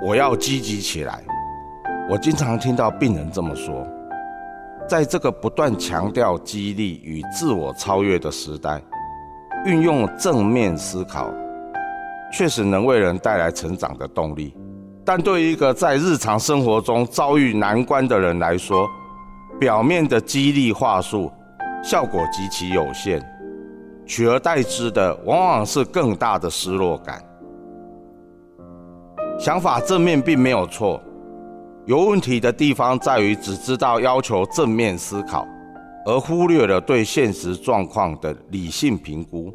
我要积极起来。我经常听到病人这么说。在这个不断强调激励与自我超越的时代，运用正面思考，确实能为人带来成长的动力。但对于一个在日常生活中遭遇难关的人来说，表面的激励话术效果极其有限，取而代之的往往是更大的失落感。想法正面并没有错，有问题的地方在于只知道要求正面思考，而忽略了对现实状况的理性评估。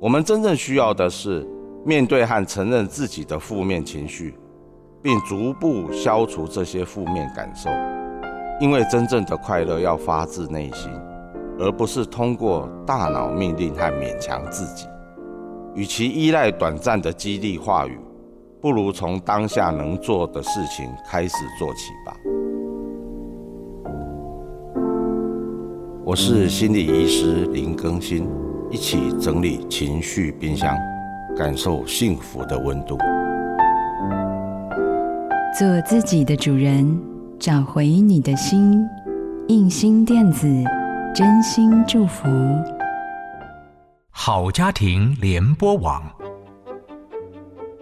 我们真正需要的是面对和承认自己的负面情绪，并逐步消除这些负面感受。因为真正的快乐要发自内心，而不是通过大脑命令和勉强自己。与其依赖短暂的激励话语。不如从当下能做的事情开始做起吧。我是心理医师林更新，一起整理情绪冰箱，感受幸福的温度。做自己的主人，找回你的心。印心电子，真心祝福。好家庭联播网。